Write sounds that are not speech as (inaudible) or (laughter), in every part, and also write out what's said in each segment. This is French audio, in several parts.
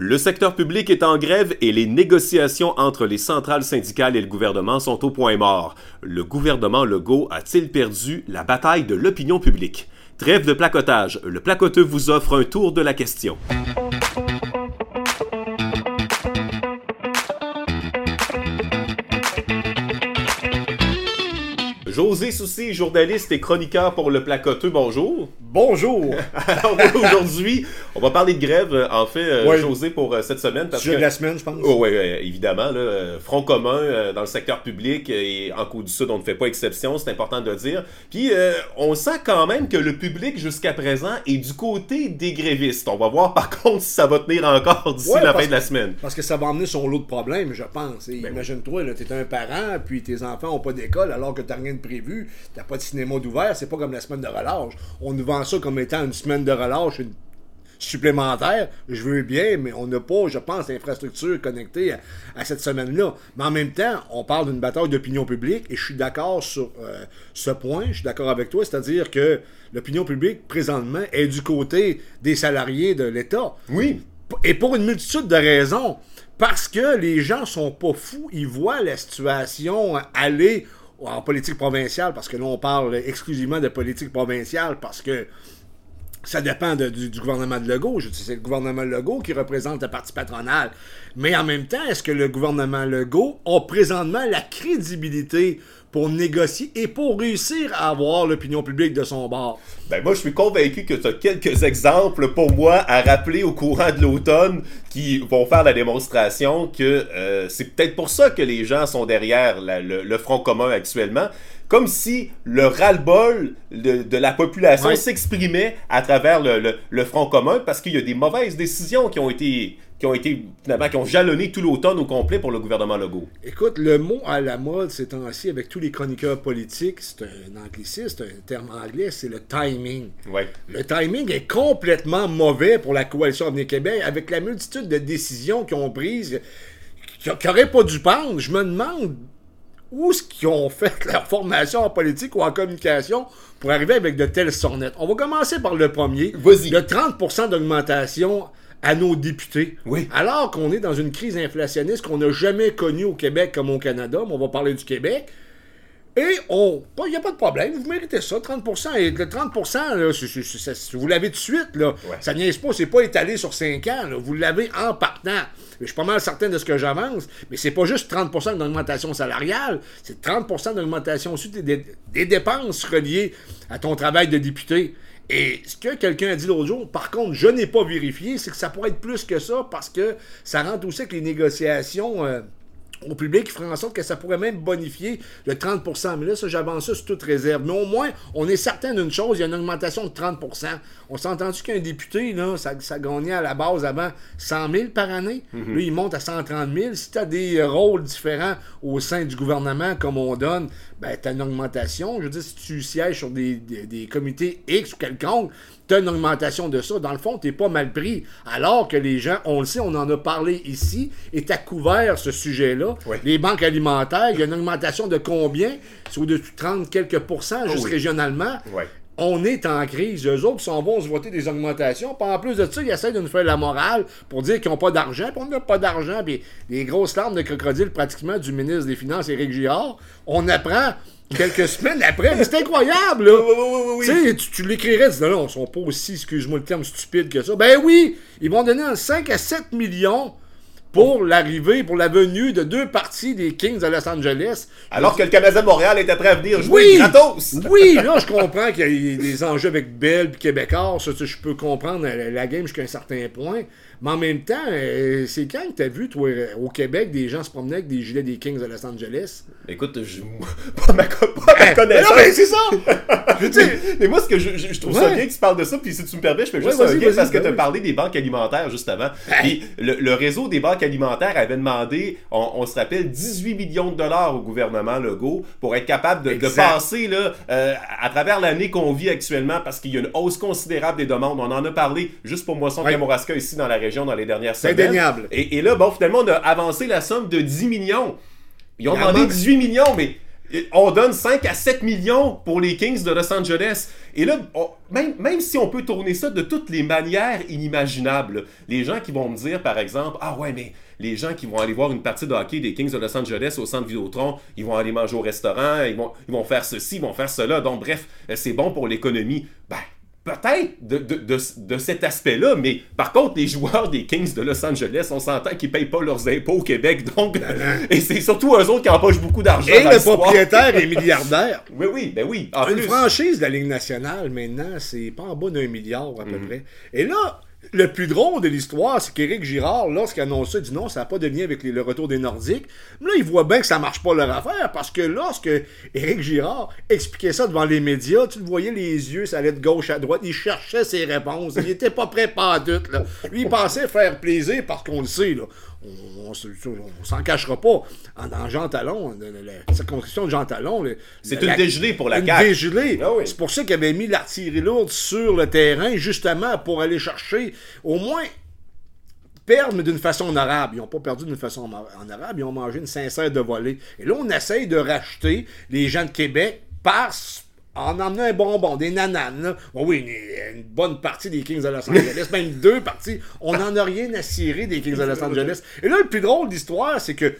Le secteur public est en grève et les négociations entre les centrales syndicales et le gouvernement sont au point mort. Le gouvernement Legault a-t-il perdu la bataille de l'opinion publique? Trêve de placotage, le placoteux vous offre un tour de la question. José Soucy, journaliste et chroniqueur pour le placoteux, bonjour. Bonjour! (laughs) Alors aujourd'hui, on va parler de grève, en fait, euh, Ouais. José, pour euh, cette semaine. Parce Sujet que... de la semaine, je pense. Oh, oui, évidemment. Là, euh, Front commun dans le secteur public et en Côte du Sud, on ne fait pas exception, c'est important de le dire. Puis euh, on sent quand même que le public jusqu'à présent est du côté des grévistes. On va voir par (laughs) contre si ça va tenir encore d'ici Ouais, la fin de la semaine. Parce que ça va emmener son lot de problèmes, je pense. Ben Imagine-toi, là, t'es un parent, puis tes enfants ont pas d'école alors que t'as rien de prévu, t'as pas de cinéma d'ouvert, c'est pas comme la semaine de relâche. On nous vend ça comme étant une semaine de relâche une- supplémentaire. Je veux bien, mais on n'a pas, je pense, l'infrastructure connectée à, à cette semaine-là. Mais en même temps, on parle d'une bataille d'opinion publique, et je suis d'accord sur euh, ce point, je suis d'accord avec toi, c'est-à-dire que l'opinion publique, présentement, est du côté des salariés de l'État. Oui. Et pour une multitude de raisons. Parce que les gens sont pas fous, ils voient la situation aller en politique provinciale, parce que là, on parle exclusivement de politique provinciale, parce que ça dépend du, gouvernement de Legault. C'est le gouvernement Legault qui représente la partie patronale. Mais en même temps, est-ce que le gouvernement Legault a présentement la crédibilité pour négocier et pour réussir à avoir l'opinion publique de son bord? Ben moi, je suis convaincu que tu as quelques exemples pour moi à rappeler au courant de l'automne qui vont faire la démonstration que euh, c'est peut-être pour ça que les gens sont derrière le Front commun actuellement. Comme si le ras-le-bol de, de la population s'exprimait à travers le, le- le Front commun parce qu'il y a des mauvaises décisions qui ont été, qui ont été finalement, qui ont jalonné tout l'automne au complet pour le gouvernement Legault. Écoute, le mot à la mode ces temps-ci avec tous les chroniqueurs politiques, c'est un anglicisme, c'est un terme anglais, c'est le timing. Ouais. Le timing est complètement mauvais pour la coalition Avenir Québec avec la multitude de décisions qu'ils ont prises qui n'auraient pas dû prendre. Je me demande où est-ce qu'ils ont fait leur formation en politique ou en communication pour arriver avec de telles sornettes? On va commencer par le premier. Vas-y. Le 30% d'augmentation à nos députés. Oui. Alors qu'on est dans une crise inflationniste qu'on n'a jamais connue au Québec comme au Canada, mais on va parler du Québec. Et on. Il n'y a pas de problème, vous méritez ça, 30%. Et le 30%, là, vous l'avez tout de suite, là. Ouais. Ça niaise pas, c'est pas étalé sur 5 ans, là. Vous l'avez en partant. Mais je suis pas mal certain de ce que j'avance, mais c'est pas juste 30% d'augmentation salariale, c'est 30% d'augmentation aussi des, des- des dépenses reliées à ton travail de député. Et ce que quelqu'un a dit l'autre jour, par contre, je n'ai pas vérifié, c'est que ça pourrait être plus que ça parce que ça rentre aussi avec les négociations. euh, au public qui ferait en sorte que ça pourrait même bonifier le 30% Mais là, ça, j'avance ça sur toute réserve. Mais au moins, on est certain d'une chose, il y a une augmentation de 30% On s'est entendu qu'un député, là, ça, ça gagnait à la base avant 100 000 par année. Là, il monte à 130 000. Si tu as des rôles différents au sein du gouvernement, comme on donne, ben, tu as une augmentation. Je veux dire, si tu sièges sur des, des- des comités X ou quelconque, tu as une augmentation de ça. Dans le fond, tu pas mal pris. Alors que les gens, on le sait, on en a parlé ici, et tu as couvert ce sujet-là. Oui. Les banques alimentaires, il y a une augmentation de combien? C'est au-dessus de 30 quelques pourcents, juste oui. régionalement. Ouais. On est en crise. Eux autres s'en vont se voter des augmentations. Puis en plus de ça, ils essaient de nous faire la morale pour dire qu'ils n'ont pas d'argent. Puis on n'a pas d'argent. Puis les grosses larmes de crocodile pratiquement du ministre des Finances, Éric Girard. On apprend quelques (laughs) semaines après. Mais c'est incroyable, là. Oui, oui, oui, oui. Tu sais, tu, l'écrirais, tu dis non, ils sont pas aussi, excuse-moi le terme, stupides que ça. Ben oui, ils vont donner entre 5 à 7 millions pour l'arrivée, pour la venue de deux parties des Kings de Los Angeles. Alors que le Canadien de Montréal était prêt à venir jouer Oui! gratos. Oui, là, je comprends qu'il y a des enjeux avec Bell et Québécois. Ça, je peux comprendre la, la game jusqu'à un certain point. Mais en même temps, euh, c'est quand que t'as vu, toi, euh, au Québec, des gens se promener avec des gilets des Kings de Los Angeles? Écoute, je... (laughs) pas ma, co- pas ma Mais connaissance. non, mais c'est ça! Je veux dire, mais, mais moi, ce que je, je- je trouve ça bien que tu parles de ça, puis si tu me permets, je fais juste Ouais, un parce que ben tu as parlé des banques alimentaires, justement. Puis le, le réseau des banques alimentaires avait demandé, on, on se rappelle, 18 millions de dollars au gouvernement Legault pour être capable de, passer là, euh, à travers l'année qu'on vit actuellement parce qu'il y a une hausse considérable des demandes. On en a parlé juste pour Moisson Ouais. Kamouraska ici dans la région dans les dernières semaines. indéniable. Et, et là, bon, finalement, on a avancé la somme de 10 millions. Ils ont Il demandé manque- 18 millions, mais On donne 5 à 7 millions pour les Kings de Los Angeles. Et là, même, même si on peut tourner ça de toutes les manières inimaginables, les gens qui vont me dire, par exemple, ah ouais, mais les gens qui vont aller voir une partie de hockey des Kings de Los Angeles au centre Vidéotron, ils vont aller manger au restaurant, ils vont, ils vont faire ceci, ils vont faire cela. Donc, bref, c'est bon pour l'économie. Ben, peut-être de, de, de, cet aspect-là, mais par contre, les joueurs des Kings de Los Angeles, on s'entend qu'ils ne payent pas leurs impôts au Québec, donc, (laughs) et c'est surtout eux autres qui empochent beaucoup d'argent. Et le propriétaire est (laughs) milliardaire. Oui, oui, ben oui. Une franchise de la Ligue nationale, maintenant, c'est pas en bas d'un milliard à peu mhm. près. Et là, le plus drôle de l'histoire, c'est qu'Éric Girard, lorsqu'il annonce ça, non, ça n'a pas de lien avec le retour des Nordiques. Mais là, il voit bien que ça marche pas leur affaire, parce que lorsque Éric Girard expliquait ça devant les médias, tu le voyais les yeux, ça allait de gauche à droite, il cherchait ses réponses, il était pas prêt pas doute, là. Lui, il pensait faire plaisir parce qu'on le sait, là on, on, s'en cachera pas. En, Jean Talon, la circonscription de Jean Talon. C'est une dégelée pour la une Dégelée. Ah C'est pour ça qu'il avait mis l'artillerie lourde sur le terrain, justement pour aller chercher au moins perdre, mais d'une façon honorable. Ils n'ont pas perdu d'une façon honorable, ils ont mangé une sincère de volée. Et là, on essaye de racheter les gens de Québec par en emmenant un bonbon, des nananes. oui, une, bonne partie des Kings de Los Angeles, même deux parties. On n'en a rien à cirer des Kings de Los Angeles. Et là, le plus drôle de l'histoire, c'est que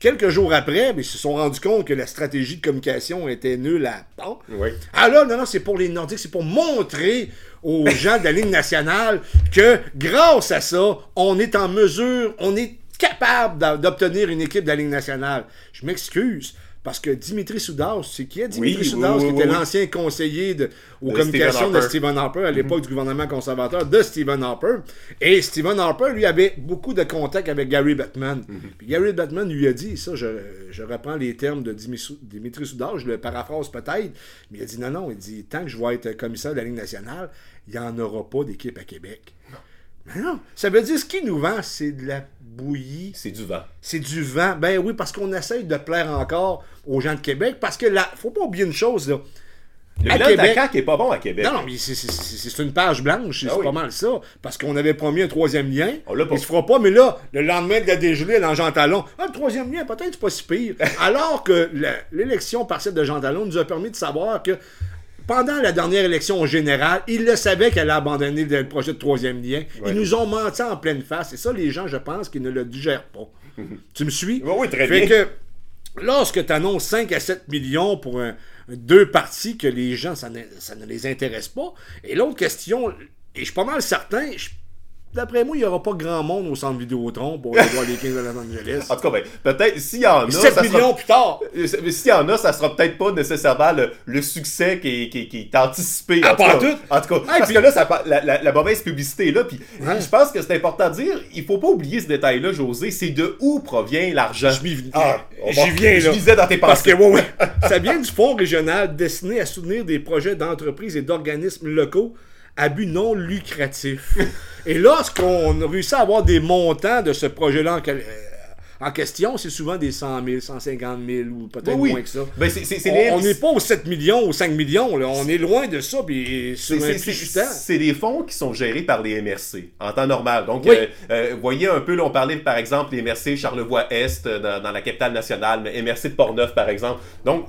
quelques jours après, ils se sont rendus compte que la stratégie de communication était nulle à bon. Oui. Ah là, non, non, c'est pour les Nordiques, c'est pour montrer aux (laughs) gens de la Ligue nationale que grâce à ça, on est en mesure, on est capable d'obtenir une équipe de la Ligue nationale. Je m'excuse. Parce que Dimitri Soudas, c'est qui est Dimitri Soudas, qui était l'ancien conseiller de, aux communications de Stephen Harper à l'époque du gouvernement conservateur de Stephen Harper. Et Stephen Harper, lui, avait beaucoup de contacts avec Gary Bettman. Mhm. Puis Gary Bettman lui a dit, ça, je, je reprends les termes de Dimitri Soudas, je le paraphrase peut-être, mais il a dit non, non, il dit, tant que je vais être commissaire de la Ligue nationale, il n'y en aura pas d'équipe à Québec. Mais non, ça veut dire ce qui nous vend, c'est de la bouillie. C'est du vent. C'est du vent. Ben oui, parce qu'on essaye de plaire encore aux gens de Québec, parce que là, faut pas oublier une chose, là. Le Québec... de est pas bon à Québec. Non, non, mais c'est une page blanche, c'est ah pas mal ça. Parce qu'on avait promis un troisième lien. On il se fera pas, mais là, le lendemain de la dégelée dans Jean Talon, un troisième lien, peut-être pas si pire. Alors que l'élection partielle de Jean Talon nous a permis de savoir que pendant la dernière élection générale, ils le savaient qu'elle a abandonné le projet de troisième lien. Ils nous ont menti en pleine face. Et ça, les gens, je pense, qu'ils ne le digèrent pas. (laughs) tu me suis? Oui, oui très bien. Que, lorsque tu annonces 5 à 7 millions pour deux parties que les gens, ça ne, ça ne les intéresse pas. Et l'autre question, et je suis pas mal certain, je D'après moi, il n'y aura pas grand monde au centre Vidéotron pour aller voir les Kings de Los Angeles. (laughs) En tout cas, ben, peut-être, s'il y en a. 7 millions plus tard. S'il y en a, ça sera peut-être pas nécessairement le, succès qui, qui, qui, est anticipé. Ah, pas tout. En tout cas, parce que là, ça, la, la, mauvaise publicité est là. Puis je pense que c'est important de dire, il faut pas oublier ce détail-là, José. C'est de où provient l'argent. Je m'y ah, J'y viens, là. Je disais dans tes pensées. Parce que, ouais, ouais. ça vient du Fonds régional destiné à soutenir des projets d'entreprises et d'organismes locaux à but non lucratif. (laughs) Et lorsqu'on a réussi à avoir des montants de ce projet-là en, question, c'est souvent des 100 000, 150 000 ou peut-être moins que ça. Ben, on n'est pas aux 7 millions, aux 5 millions. Là. On est loin de ça. C'est des fonds qui sont gérés par les MRC en temps normal. Donc, euh, euh, vous voyez un peu, là, on parlait par exemple des MRC Charlevoix-Est euh, dans, dans, la capitale nationale, mais MRC de Portneuf par exemple. Donc,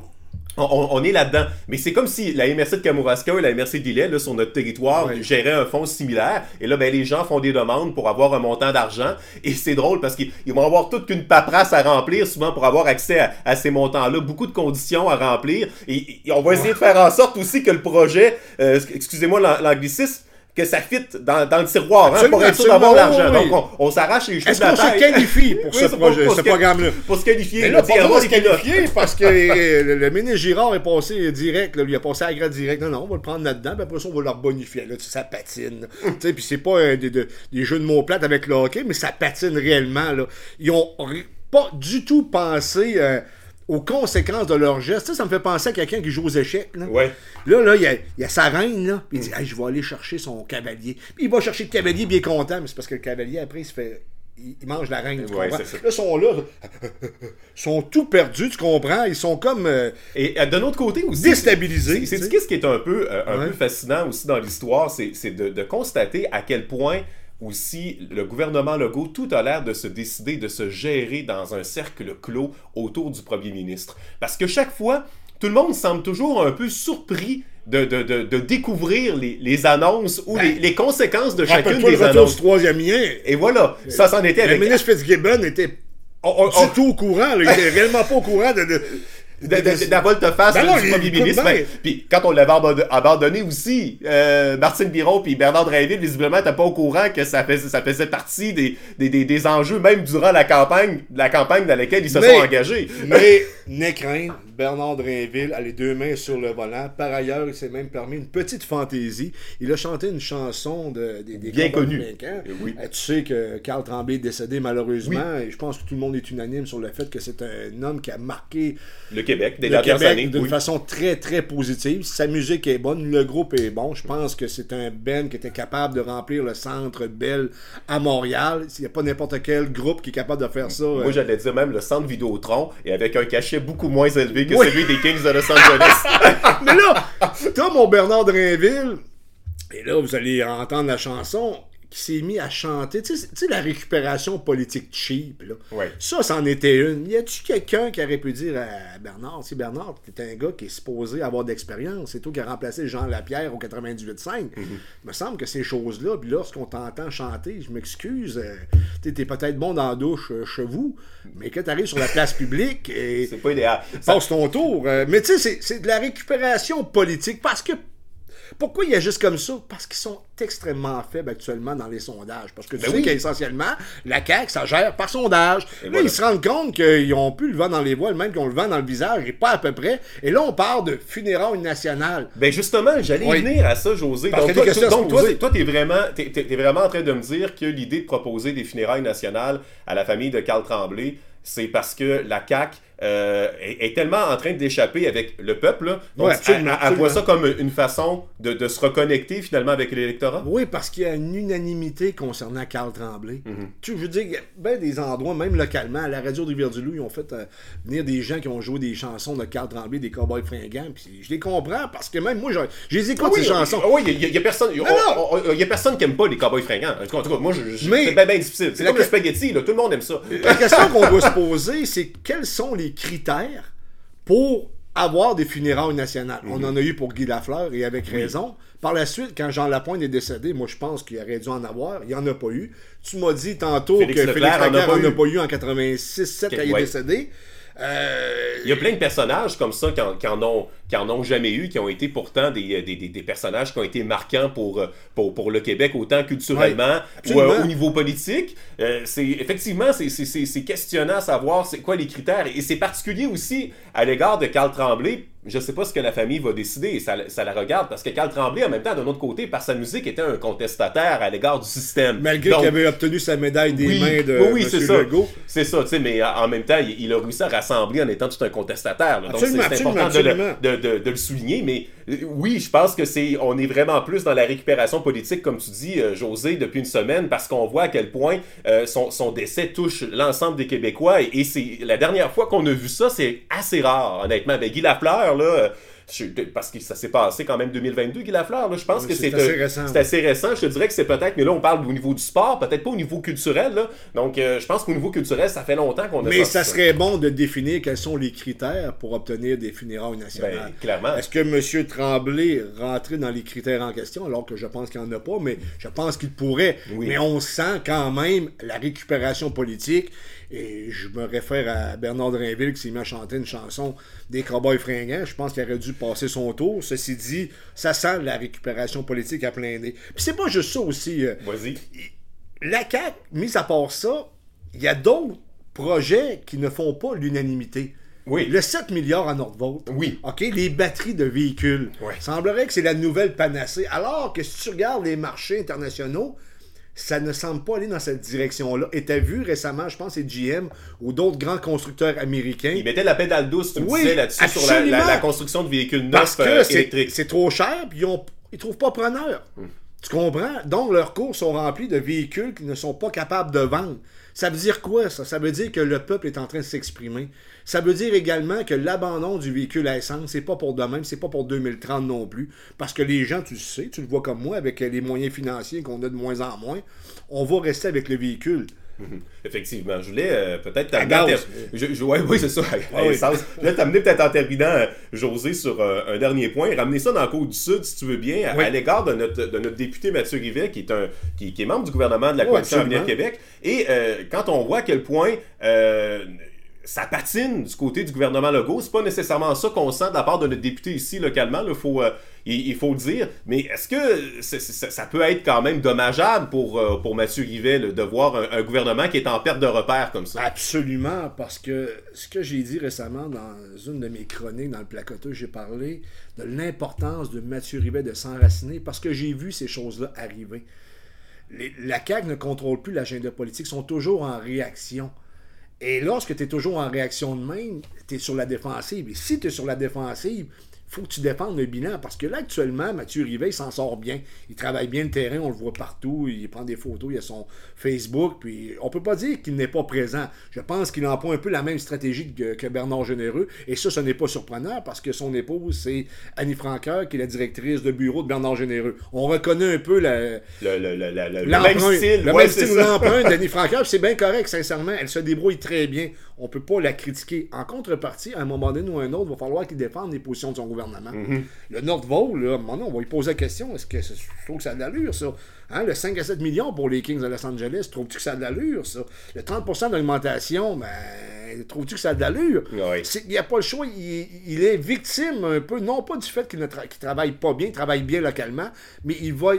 on, est là-dedans. Mais c'est comme si la MRC de Kamouraska et la MRC de sur notre territoire, géraient un fonds similaire. Et là, ben, les gens font des demandes pour avoir un montant d'argent. Et c'est drôle parce qu'ils vont avoir toute une paperasse à remplir, souvent pour avoir accès à, ces montants-là. Beaucoup de conditions à remplir. Et, on va essayer de faire en sorte aussi que le projet, euh, excusez-moi l'anglicisme, que ça fit dans, dans le tiroir hein, pour être sûr d'avoir l'argent. Donc, on, s'arrache les cheveux Est-ce qu'on se qualifie pour ce, projet, ce programme-là? Pour se qualifier. Mais là, pas se qualifier parce que le, ministre Girard est passé direct, là, lui a passé à grade direct. Non, non, on va le prendre là-dedans, puis après ça, on va leur bonifier. Là, ça patine. tu sais, puis c'est pas euh, des, des, jeux de mots plates avec le hockey, mais ça patine réellement. Là. Ils ont pas du tout pensé... Euh, aux conséquences de leurs gestes. Ça, ça me fait penser à quelqu'un qui joue aux échecs. Là, là, là il, y a, il y a sa reine, là, puis il dit Je vais aller chercher son cavalier. Puis il va chercher le cavalier bien content, mais c'est parce que le cavalier, après, il se fait. Il, mange la reine, tu comprends? Là, ils sont là, ils (laughs) sont tout perdus, tu comprends? Ils sont comme. Euh, Et euh, de l'autre côté aussi. Déstabilisés. C'est ce qui est un peu, euh, un peu fascinant aussi dans l'histoire, c'est de, de constater à quel point ou si le gouvernement Legault, tout a l'air de se décider de se gérer dans un cercle clos autour du premier ministre. Parce que chaque fois, tout le monde semble toujours un peu surpris de, de, de, de découvrir les, les, annonces ou les, les, conséquences de chacune des le annonces. Troisième lien. Et voilà, ça s'en était avec... Le ministre Fitzgibbon était on, on, du tout au courant. Là. Il était (laughs) réellement pas au courant de, de de, de, de, la volte-face Ben du premier ministre. Ben, puis quand on l'avait abandonné, aussi, euh, Martine Biron puis Bernard Drainville, visiblement, n'étaient pas au courant que ça faisait, ça faisait partie des, des, des, des enjeux, même durant la campagne, la campagne dans laquelle ils se Mais- sont engagés. (laughs) Mais, n'est craindre, Bernard Drainville a les deux mains sur le volant. Par ailleurs, il s'est même permis une petite fantaisie. Il a chanté une chanson de, des, des Bien connue. Eh oui. Euh, Tu sais que Carl Tremblay est décédé malheureusement. Et je pense que tout le monde est unanime sur le fait que c'est un homme qui a marqué Le Québec, des le dernières Québec années. d'une oui. façon très très positive. Sa musique est bonne, le groupe est bon. Je pense que c'est un Ben qui était capable de remplir le centre Bell à Montréal. Il n'y a pas n'importe quel groupe qui est capable de faire ça. Moi, euh, j'allais dire même le centre Vidéotron, et avec un cachet beaucoup moins élevé que Oui. celui des Kings de Los Angeles. (laughs) Mais là, t'as mon Bernard Drainville, et là, vous allez entendre la chanson qui s'est mis à chanter. Tu sais, tu sais, la récupération politique cheap, là. Ouais. Ça, c'en était une. Y a-tu quelqu'un qui aurait pu dire à Bernard, tu sais, Bernard, t'es un gars qui est supposé avoir d'expérience, c'est toi qui as remplacé Jean Lapierre au 98.5. Mhm. Il me semble que ces choses-là, puis lorsqu'on t'entend chanter, je m'excuse, euh, tu t'es peut-être bon dans la douche euh, chez vous, mais quand t'arrives sur la place (laughs) publique, et C'est pas idéal. Ça- passe ton tour. Euh, mais tu sais, c'est de la récupération politique parce que. Pourquoi il y a juste comme ça? Parce qu'ils sont extrêmement faibles actuellement dans les sondages. Parce que tu Ben sais oui. qu'essentiellement, la CAQ, ça gère par sondage. Et là, voilà. ils se rendent compte qu'ils ont plus le vent dans les voiles, même qu'ils ont le vent dans le visage, et pas à peu près. Et là, on parle de funérailles nationales. Ben justement, j'allais Oui. venir à ça, José. Parce donc, toi, donc, toi, t'es- toi, t'es vraiment, vraiment en train de me dire que l'idée de proposer des funérailles nationales à la famille de Carl Tremblay, c'est parce que la CAQ euh, est, est tellement en train d'échapper avec le peuple. là. Donc, Ouais, absolument, elle, elle voit ça comme une façon de, de se reconnecter finalement avec l'électorat? Oui, parce qu'il y a une unanimité concernant Carl Tremblay. Mhm. Tu sais, je veux dire, ben des endroits, même localement, à la radio de Rivière-du-Loup, ils ont fait euh, venir des gens qui ont joué des chansons de Carl Tremblay, des Cowboys fringants, puis je les comprends, parce que même moi, je, je les écoute, oui, ces chansons. ah oui, il y, a- a personne, il a- personne qui aime pas les cowboys fringants. En tout cas, moi, je, je- Mais- c'est bien, bien difficile. C'est comme le que- spaghetti, là, tout le monde aime ça. La question qu'on doit se poser, c'est quels sont les critères pour avoir des funérailles nationales. On Mhm. en a eu pour Guy Lafleur et avec raison. Par la suite, quand Jean Lapointe est décédé, moi je pense qu'il aurait dû en avoir. Il n'y en a pas eu. Tu m'as dit tantôt Félix que Leclerc Félix Leclerc pas en a eu. pas eu en 86-7 quand il est décédé. Euh, Il y a plein de personnages comme ça qui en, qui en ont, qui en ont jamais eu, qui ont été pourtant des, des, des- des personnages qui ont été marquants pour, euh, pour, pour le Québec, autant culturellement Ouais, ou euh, au niveau politique. Euh, c'est effectivement, c'est- c'est c'est- c'est questionnant à savoir c'est quoi les critères. Et c'est particulier aussi à l'égard de Carl Tremblay. Je sais pas ce que la famille va décider ça, ça la regarde parce que Carl Tremblay, en même temps, d'un autre côté, par sa musique, était un contestataire à l'égard du système. malgré qu'il avait obtenu sa médaille des oui, mains de oui, c'est ça. C'est ça, tu sais, mais euh, en même temps, il, il a réussi à rassembler en étant tout un contestataire. là. Donc c'est important absolument, de le, absolument. de, de- de le souligner. Mais euh, oui, je pense que c'est, on est vraiment plus dans la récupération politique, comme tu dis, euh, José, depuis une semaine, parce qu'on voit à quel point euh, son, son décès touche l'ensemble des Québécois. Et, et c'est la dernière fois qu'on a vu ça, c'est assez rare, honnêtement. Ben, Guy Lafleur, là. euh, je- parce que ça s'est passé quand même 2022, Guy Lafleur. Là, je pense Oui, que c'est assez récent. c'est assez récent. Je te dirais que c'est peut-être, mais là on parle au niveau du sport, peut-être pas au niveau culturel. Là. Donc euh, je pense qu'au niveau culturel, ça fait longtemps qu'on a Mais ça serait bon de définir quels sont les critères pour obtenir des funérailles nationales. Ben, clairement. Est-ce que M. Tremblay rentrait dans les critères en question, alors que je pense qu'il n'y en a pas, mais je pense qu'il pourrait. Oui. Mais on sent quand même la récupération politique. Et je me réfère à Bernard Drainville qui s'est mis à chanter une chanson des Cowboys fringants. Je pense qu'il aurait dû passer son tour. Ceci dit, ça sent la récupération politique à plein nez. Puis c'est pas juste ça aussi. euh, Vas-y. la CAQ, mis à part ça, il y a d'autres projets qui ne font pas l'unanimité. Oui. Le 7 milliards à Nordvolt. Oui. OK, les batteries de véhicules. Ouais. Semblerait que c'est la nouvelle panacée. Alors que si tu regardes les marchés internationaux, ça ne semble pas aller dans cette direction-là. Et tu as vu récemment, je pense, c'est GM ou d'autres grands constructeurs américains. Il mettait la pédale douce, tu me Oui, disais là-dessus, sur la, la- absolument. la construction de véhicules Parce neufs que euh, c'est électriques. c'est trop cher, puis ils ont- ils trouvent pas preneur. Hmm. Tu comprends? Donc, leurs cours sont remplis de véhicules qu'ils ne sont pas capables de vendre. Ça veut dire quoi, ça? Ça veut dire que le peuple est en train de s'exprimer. Ça veut dire également que l'abandon du véhicule à essence, c'est pas pour demain, c'est pas pour 2030 non plus. Parce que les gens, tu le sais, tu le vois comme moi, avec les moyens financiers qu'on a de moins en moins, on va rester avec le véhicule. (laughs) Effectivement. Je voulais euh, peut-être t'amener. en gaz. ter- je- je- ouais, oui, c'est ça. à- oui. Je voulais t'amener peut-être en terminant, euh, José, sur euh, un dernier point. Ramener ça dans la Côte du Sud, si tu veux bien, à, Oui. à l'égard de notre, de notre député Mathieu Rivet, qui est, un, qui, qui est membre du gouvernement de la Coalition. Avenir Québec. Et quand on voit à quel point. Ça patine du côté du gouvernement Legault. C'est pas nécessairement ça qu'on sent de la part de notre député ici localement. Faut, euh, il, faut le dire. Mais est-ce que ça peut être quand même dommageable pour, euh, pour Mathieu Rivet de voir un, gouvernement qui est en perte de repère comme ça? Absolument, parce que ce que j'ai dit récemment dans une de mes chroniques dans le placoteux, j'ai parlé de l'importance de Mathieu Rivet de s'enraciner parce que j'ai vu ces choses-là arriver. La CAQ ne contrôle plus l'agenda politique, sont toujours en réaction. Et lorsque tu es toujours en réaction de même, tu es sur la défensive. Et si tu es sur la défensive, faut que tu défendes le bilan. Parce que là, actuellement, Mathieu Rivet, il s'en sort bien. Il travaille bien le terrain, on le voit partout. Il prend des photos, il a son Facebook. Puis on peut pas dire qu'il n'est pas présent. Je pense qu'il emploie un peu la même stratégie que, que Bernard Généreux. Et ça, ce n'est pas surprenant parce que son épouse, c'est Annie Franqueur, qui est la directrice de bureau de Bernard Généreux. On reconnaît un peu la, Le, le- même style, le ouais, style, d'Annie (laughs) puis c'est bien correct, sincèrement. Elle se débrouille très bien. On peut pas la critiquer. En contrepartie, à un moment donné ou à un autre, il va falloir qu'il défende les positions de son gouvernement. Mm-hmm. Le Nordvaux, là, à un moment donné, on va lui poser la question est-ce que je trouve que ça a de l'allure, ça? Hein, Le 5 à 7 millions pour les Kings de Los Angeles, trouves-tu que ça a de l'allure, ça? Le 30% d'augmentation, ben, trouves-tu que ça a de l'allure? C'est- Il n'y a pas le choix. Il, il est victime un peu, non pas du fait qu'il ne tra- travaille pas bien, il travaille bien localement, mais il va,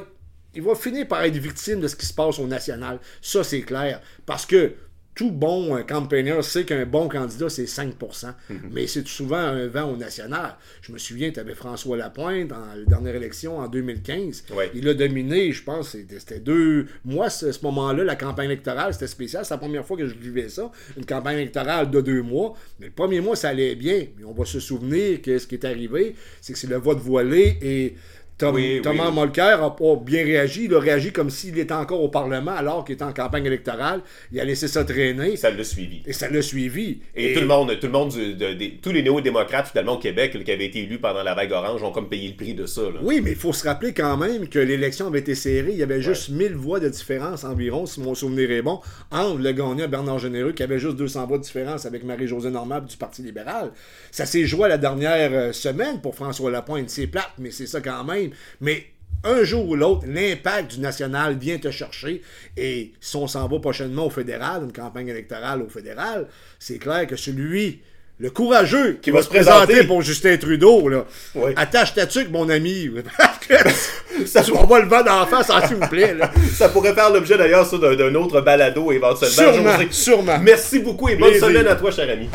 il va finir par être victime de ce qui se passe au national. Ça, c'est clair. Parce que tout bon campaigner sait qu'un bon candidat, c'est 5% mais c'est souvent un vent au national. Je me souviens, tu avais François Lapointe dans la dernière élection en 2015. Ouais. Il a dominé, je pense, c'était deux mois, ce, ce moment-là, la campagne électorale, c'était spécial. C'est la première fois que je vivais ça, une campagne électorale de deux mois. Mais le premier mois, ça allait bien. Mais on va se souvenir que ce qui est arrivé, c'est que c'est le vote voilé et Tom- Oui, Thomas oui. Molker n'a pas bien réagi. Il a réagi comme s'il était encore au Parlement alors qu'il était en campagne électorale. Il a laissé ça traîner Ça l'a suivi. et ça l'a suivi. Et, tout le monde, tout le monde du- de- des- tous les néo-démocrates finalement au Québec qui avaient été élus pendant la vague orange ont comme payé le prix de ça. là. Oui, mais il faut se rappeler quand même que l'élection avait été serrée. Il y avait juste 1000 voix de différence environ, si mon souvenir est bon, entre le gagnant Bernard Généreux, qui avait juste 200 voix de différence avec Marie-Josée Normable du Parti libéral. Ça s'est joué la dernière euh, semaine pour François Lapointe. C'est plate, mais c'est ça quand même. Mais un jour ou l'autre, l'impact du national vient te chercher. Et si on s'en va prochainement au fédéral, une campagne électorale au fédéral, c'est clair que celui, le courageux qui va, va se se présenter. présenter pour Justin Trudeau, là, Oui. attache ta tuque, mon ami. (laughs) Ça, on va le vent d'en face, s'il vous plaît. là. (laughs) ça pourrait faire l'objet d'ailleurs d'un autre balado éventuellement. Sûrement, sûrement. Merci beaucoup et bonne Plaisir. semaine à toi, cher ami.